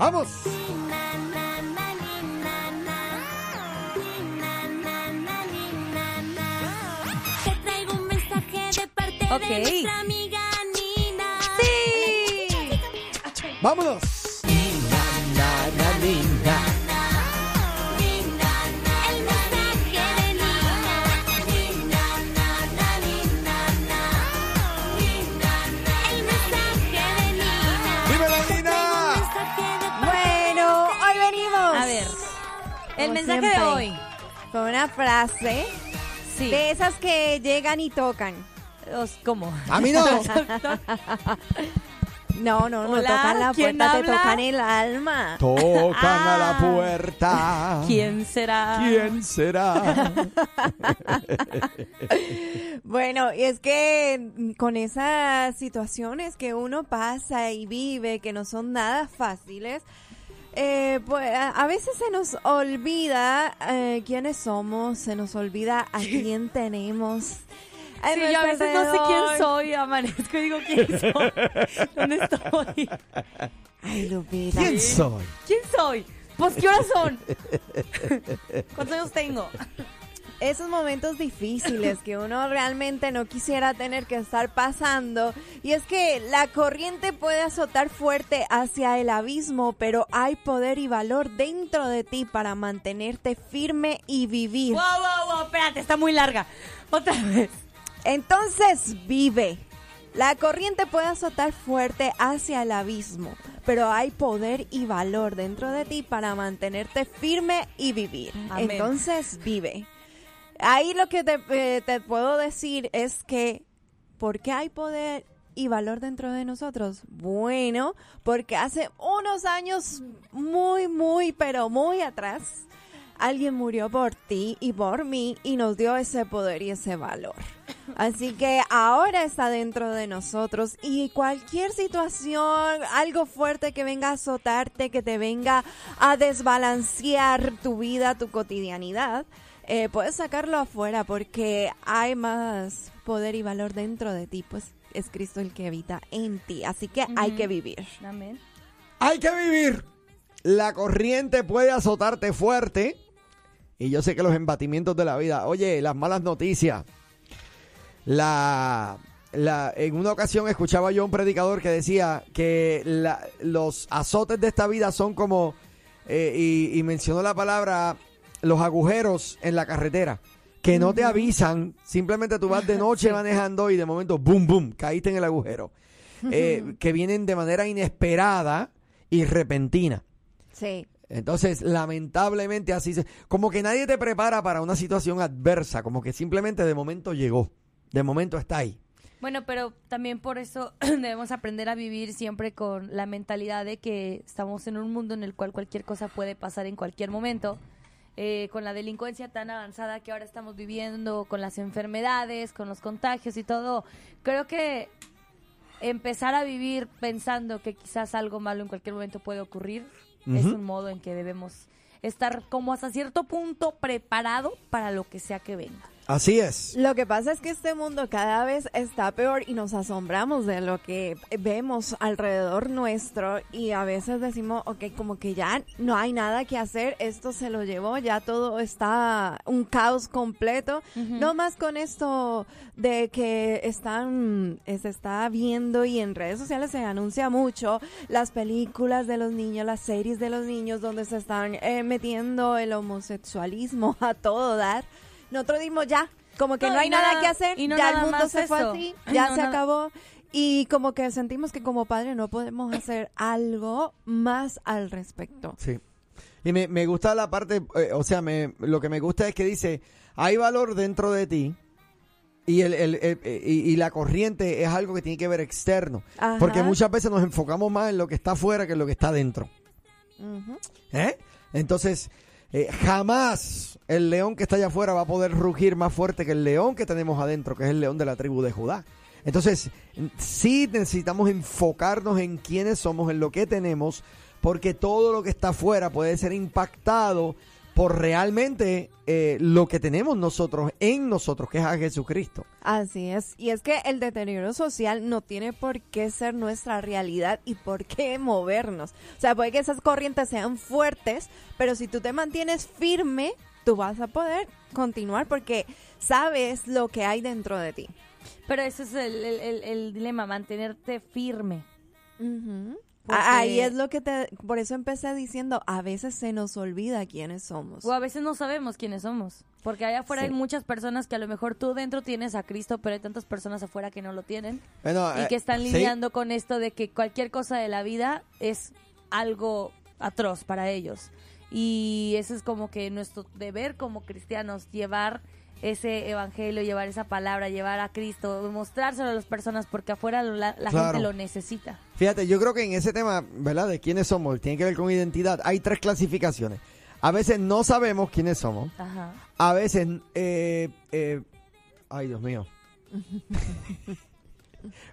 ¡Vamos! Te traigo un mensaje de parte Ok. de nuestra amiga Nina. Sí. ¡Vámonos! El mensaje siempre. de hoy. Con una frase Sí. de esas que llegan y tocan. ¿Cómo? ¡A mí no! No, no, no Hola, tocan la ¿quién puerta, te tocan el alma. Tocan a la Ah. puerta. ¿Quién será? ¿Quién será? Bueno, y es que con esas situaciones que uno pasa y vive, que no son nada fáciles, eh, pues a, veces se nos olvida eh, quiénes somos, se nos olvida a quién tenemos. a Sí, yo a veces no sé quién soy, amanezco y digo quién soy, dónde estoy, Ay, Lupita. ¿Quién soy? quién soy, pues qué horas son, cuántos años tengo. Esos momentos difíciles que uno realmente no quisiera tener que estar pasando. Y es que la corriente puede azotar fuerte hacia el abismo, pero hay poder y valor dentro de ti para mantenerte firme y vivir. Wow, wow, wow, espérate, está muy larga. Otra vez. Entonces vive. La corriente puede azotar fuerte hacia el abismo, pero hay poder y valor dentro de ti para mantenerte firme y vivir. Amén. Entonces vive. Ahí lo que te, eh, te puedo decir es que, ¿por qué hay poder y valor dentro de nosotros? Bueno, porque hace unos años muy, muy, pero muy atrás, alguien murió por ti y por mí y nos dio ese poder y ese valor. Así que ahora está dentro de nosotros y cualquier situación, algo fuerte que venga a azotarte, que te venga a desbalancear tu vida, tu cotidianidad, eh, puedes sacarlo afuera porque hay más poder y valor dentro de ti, pues es Cristo el que habita en ti. Así que hay que vivir. Amén. Hay que vivir. La corriente puede azotarte fuerte. Y yo sé que los embatimientos de la vida. Oye, las malas noticias. La, la, en una ocasión escuchaba yo a un predicador que decía que la- los azotes de esta vida son como, eh, y, y mencionó la palabra, los agujeros en la carretera. Que no te avisan, simplemente tú vas de noche manejando y de momento, boom, boom, caíste en el agujero. Eh, que vienen de manera inesperada y repentina. Sí. Entonces, lamentablemente así se... Como que nadie te prepara para una situación adversa, como que simplemente de momento llegó, de momento está ahí. Bueno, pero también por eso debemos aprender a vivir siempre con la mentalidad de que estamos en un mundo en el cual cualquier cosa puede pasar en cualquier momento. Eh, con la delincuencia tan avanzada que ahora estamos viviendo, con las enfermedades, con los contagios y todo, creo que empezar a vivir pensando que quizás algo malo en cualquier momento puede ocurrir es un modo en que debemos estar como hasta cierto punto preparado para lo que sea que venga. Así es. Lo que pasa es que este mundo cada vez está peor y nos asombramos de lo que vemos alrededor nuestro y a veces decimos, ok, como que ya no hay nada que hacer, esto se lo llevó, ya todo está un caos completo. No más con esto de que están, eh, se está viendo y en redes sociales se anuncia mucho las películas de los niños, las series de los niños donde se están eh, metiendo el homosexualismo a todo dar. Nosotros dimos ya, como que No, no, hay nada, nada- que hacer, y no ya el mundo se fue eso. así, ya No, se no. acabó. Y como que sentimos que como padre no podemos hacer algo más al respecto. Sí. Y me, me gusta la parte, eh, o sea, me, lo que me gusta es que dice, hay valor dentro de ti y, el, el- el- y, y la corriente es algo que tiene que ver externo. Ajá. Porque muchas veces nos enfocamos más en lo que está afuera que en lo que está dentro. ¿Eh? Entonces, eh, jamás el león que está allá afuera va a poder rugir más fuerte que el león que tenemos adentro, que es el león de la tribu de Judá. Entonces, sí necesitamos enfocarnos en quiénes somos, en lo que tenemos, porque todo lo que está afuera puede ser impactado por realmente eh, lo que tenemos nosotros en nosotros, que es a Jesucristo. Así es. Y es que el deterioro social no tiene por qué ser nuestra realidad y por qué movernos. O sea, puede que esas corrientes sean fuertes, pero si tú te mantienes firme, tú vas a poder continuar porque sabes lo que hay dentro de ti. Pero ese es el, el- el- el dilema, mantenerte firme. Porque- Ahí es lo que te... Por eso empecé diciendo, a veces se nos olvida quiénes somos. O a veces no sabemos quiénes somos. Porque allá afuera Sí. hay muchas personas que a lo mejor tú dentro tienes a Cristo, pero hay tantas personas afuera que no lo tienen. Bueno, y eh, que están sí, lidiando con esto de que cualquier cosa de la vida es algo atroz para ellos. Y eso es como que nuestro deber como cristianos, llevar ese evangelio, llevar esa palabra, llevar a Cristo, mostrárselo a las personas porque afuera la, la Claro. gente lo necesita. Fíjate, yo creo que en ese tema, ¿verdad? De quiénes somos, tiene que ver con identidad. Hay tres clasificaciones. A veces no sabemos quiénes somos. Ajá. A veces, eh, eh, ay Dios mío.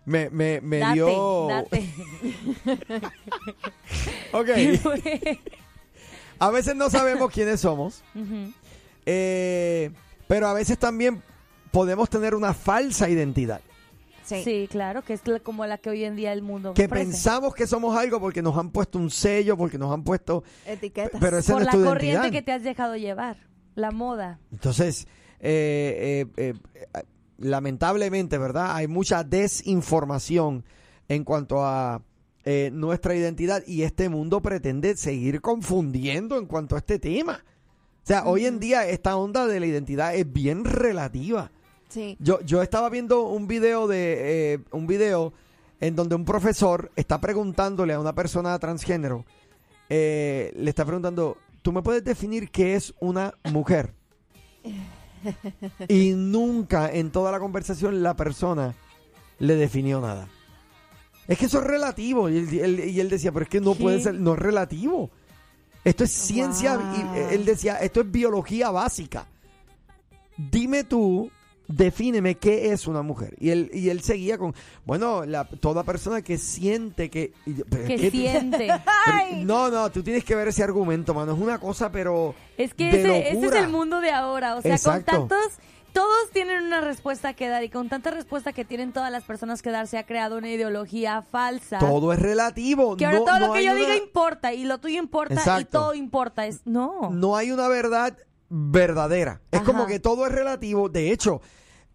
me me, me date, dio. date. Ok. A veces no sabemos quiénes somos. Ujú. eh, pero a veces también podemos tener una falsa identidad. Sí. Sí, claro, que es como la que hoy en día el mundo Que ofrece. pensamos que somos algo porque nos han puesto un sello, porque nos han puesto. Etiquetas. Pero esa por no la es tu corriente identidad. que te has dejado llevar, la moda. Entonces, eh, eh, eh, eh, lamentablemente, ¿verdad? Hay mucha desinformación en cuanto a eh, nuestra identidad y este mundo pretende seguir confundiendo en cuanto a este tema. O sea, hoy en día esta onda de la identidad es bien relativa. Sí. Yo, yo estaba viendo un video de eh, un video en donde un profesor está preguntándole a una persona transgénero, eh, le está preguntando, ¿tú me puedes definir qué es una mujer? y nunca en toda la conversación la persona le definió nada. Es que eso es relativo. Y él, él- y él decía, pero es que no ¿Qué? puede ser, no es relativo. Esto es ciencia, Wow. y él decía, esto es biología básica. Dime tú, defíneme qué es una mujer. Y él, y él seguía con, bueno, la, toda persona que siente que... Que siente. pero- no, no, tú tienes que ver ese argumento, mano. Es una cosa, pero... Es que de ese, ese es el mundo de ahora. O sea, Exacto. con tantos. Todos tienen una respuesta que dar y con tanta respuesta que tienen todas las personas que dar se ha creado una ideología falsa. Todo es relativo. que ahora no, todo no lo que yo una- diga importa y lo tuyo importa y todo importa. Es, no. no hay una verdad verdadera. Es Ajá. como que todo es relativo. De hecho,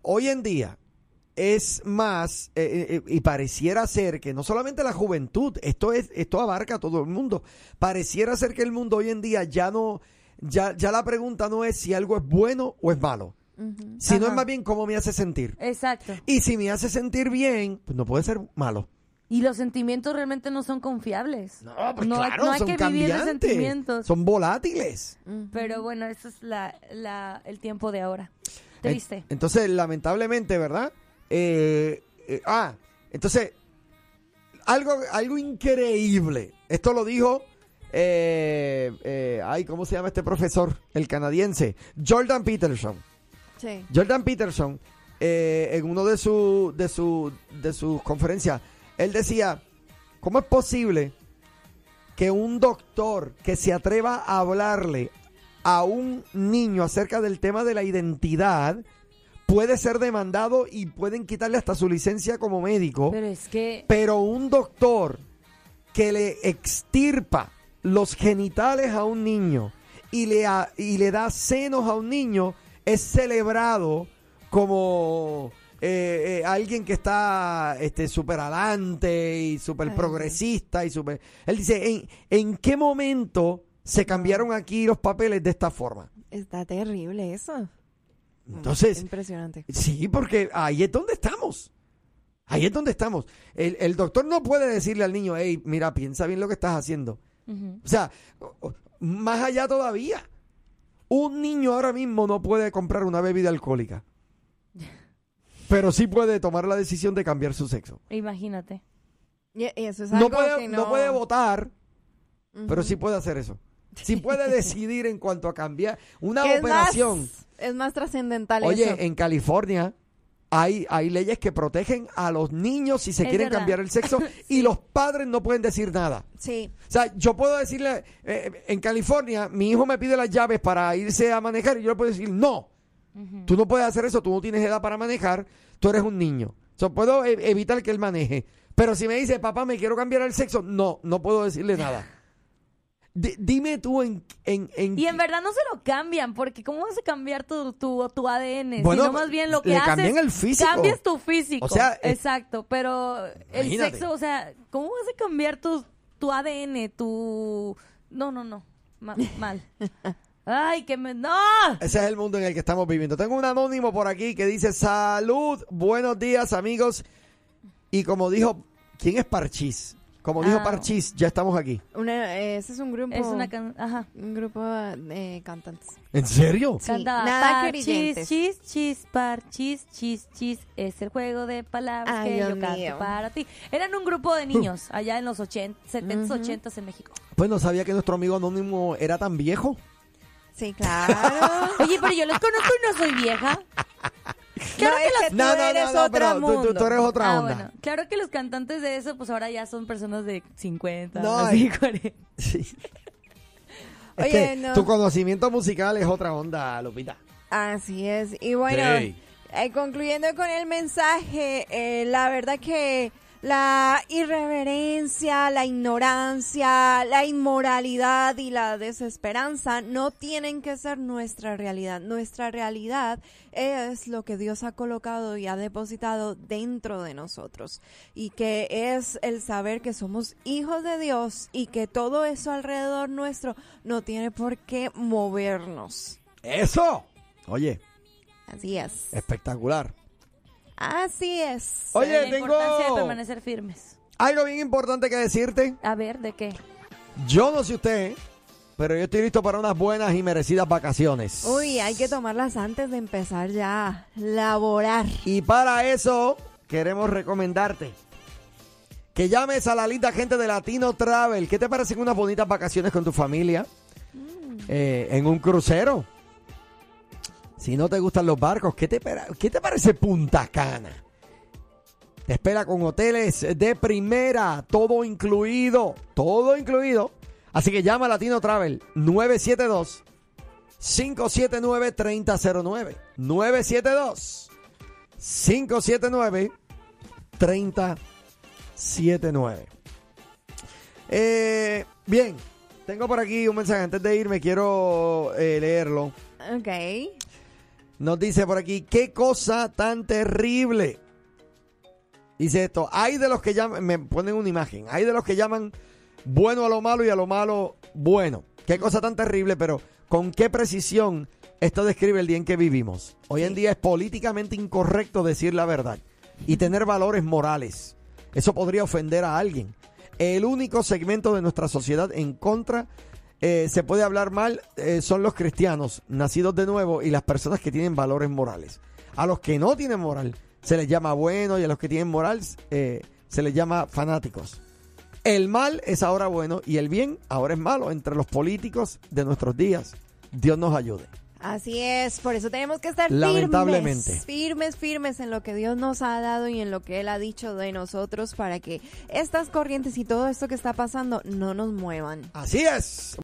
hoy en día es más eh, eh, y pareciera ser que no solamente la juventud, esto es esto abarca a todo el mundo. Pareciera ser que el mundo hoy en día ya no ya ya la pregunta no es si algo es bueno o es malo, Ujú. sino es Ajá. más bien cómo me hace sentir. Exacto. Y si me hace sentir bien, pues no puede ser malo. Y los sentimientos realmente no son confiables. No, pues No claro, no hay son que vivir cambiantes, sentimientos. son volátiles. Pero bueno, eso es la, la, el tiempo de ahora. Triste. En- Entonces, lamentablemente, ¿verdad? Eh, eh, ah, entonces, algo, algo increíble. Esto lo dijo, eh, eh, ay, ¿cómo se llama este profesor? El canadiense, Jordan Peterson. Sí. Jordan Peterson, eh, en uno de, su, de, su, de sus conferencias, él decía, ¿cómo es posible que un doctor que se atreva a hablarle a un niño acerca del tema de la identidad puede ser demandado y pueden quitarle hasta su licencia como médico? Pero es que Pero un doctor que le extirpa los genitales a un niño y le, a- y le da senos a un niño es celebrado como eh, eh, alguien que está este súper adelante y súper progresista y súper... Él dice, ¿en, ¿en qué momento se cambiaron aquí los papeles de esta forma? Está terrible eso. Entonces, Impresionante. Sí, porque ahí es donde estamos. Ahí es donde estamos. El, el doctor no puede decirle al niño, hey, mira, piensa bien lo que estás haciendo. O sea, más allá todavía. Un niño ahora mismo no puede comprar una bebida alcohólica. Pero sí puede tomar la decisión de cambiar su sexo. imagínate. Y, eso es No algo puede, que no no... puede votar, pero sí puede hacer eso. Sí puede decidir en cuanto a cambiar una operación. más- Es más trascendental Oye, eso. en California hay, hay leyes que protegen a los niños si se Es quieren verdad. cambiar el sexo y los padres no pueden decir nada. Sí. O sea, yo puedo decirle, eh, en California, mi hijo me pide las llaves para irse a manejar y yo le puedo decir, no, tú no puedes hacer eso, tú no tienes edad para manejar, tú eres un niño. O sea, puedo e- evitar que él maneje. Pero si me dice, papá, me quiero cambiar el sexo, no, no puedo decirle nada. Di- dime tú en... en, en Y en verdad no se lo cambian, porque ¿cómo vas a cambiar tu, tu, tu ADN? Bueno, Sino más bien lo que le haces, cambian el físico. Cambias tu físico. O sea, eh, exacto. Pero el sexo, o sea, ¿cómo vas a cambiar tu, tu ADN? Tu. No, no, no. Ma- mal. Ay, que me. ¡No! Ese es el mundo en el que estamos viviendo. Tengo un anónimo por aquí que dice, salud, buenos días amigos. Y como dijo, ¿quién es Parchís? Como dijo Ah. Parchís, ya estamos aquí. Una, eh, ese es un grupo. Es una. can- Ajá. Un grupo de cantantes. ¿En serio? Sí, Cantaba nada par, creyentes. chis, chis, chis, par, chis, chis. Es el juego de palabras Ay, que Dios yo canto mío. para ti. Eran un grupo de niños allá en los 80, 70s, Ujú. 80s en México. Pues no sabía que nuestro amigo anónimo era tan viejo. Sí, claro. Oye, pero yo los conozco y no soy vieja. Claro no, que las- que tú eres otro tú- mundo. tú, tú eres otra Ah, onda. bueno. Claro que los cantantes de eso, pues ahora ya son personas de 50, No, así, eh. 40. Sí. Es Oye, no. tu conocimiento musical es otra onda, Lupita. Así es. Y bueno, eh, concluyendo con el mensaje, eh, la verdad que la irreverencia, la ignorancia, la inmoralidad y la desesperanza no tienen que ser nuestra realidad. Nuestra realidad es lo que Dios ha colocado y ha depositado dentro de nosotros. Y que es el saber que somos hijos de Dios y que todo eso alrededor nuestro no tiene por qué movernos. ¡Eso! Oye, Así es. espectacular. Así es. Oye, la tengo importancia de permanecer firmes. algo bien importante que decirte. A ver, ¿de qué? Yo no sé usted, pero yo estoy listo para unas buenas y merecidas vacaciones. Uy, hay que tomarlas antes de empezar ya a laborar. Y para eso queremos recomendarte que llames a la linda gente de Latino Travel. ¿Qué te parecen unas bonitas vacaciones con tu familia? Eh, en un crucero. Si no te gustan los barcos, ¿qué te, qué te parece Punta Cana? Te espera con hoteles de primera, todo incluido, todo incluido. Así que llama a Latino Travel 972 579 3009 972 579 3079 eh, Bien, tengo por aquí un mensaje. Antes de irme, quiero eh, leerlo. Ok. Nos dice por aquí, qué cosa tan terrible. Dice esto, hay de los que llaman, me ponen una imagen, hay de los que llaman bueno a lo malo y a lo malo bueno. Qué cosa tan terrible, pero con qué precisión esto describe el día en que vivimos. Hoy en día es políticamente incorrecto decir la verdad y tener valores morales. Eso podría ofender a alguien. El único segmento de nuestra sociedad en contra eh, se puede hablar mal eh, son los cristianos nacidos de nuevo y las personas que tienen valores morales. A los que no tienen moral se les llama bueno y a los que tienen moral eh, se les llama fanáticos. El mal es ahora bueno y el bien ahora es malo entre los políticos de nuestros días. Dios nos ayude. Así es, por eso tenemos que estar Lamentablemente. firmes, firmes, firmes en lo que Dios nos ha dado y en lo que Él ha dicho de nosotros para que estas corrientes y todo esto que está pasando no nos muevan. Así es.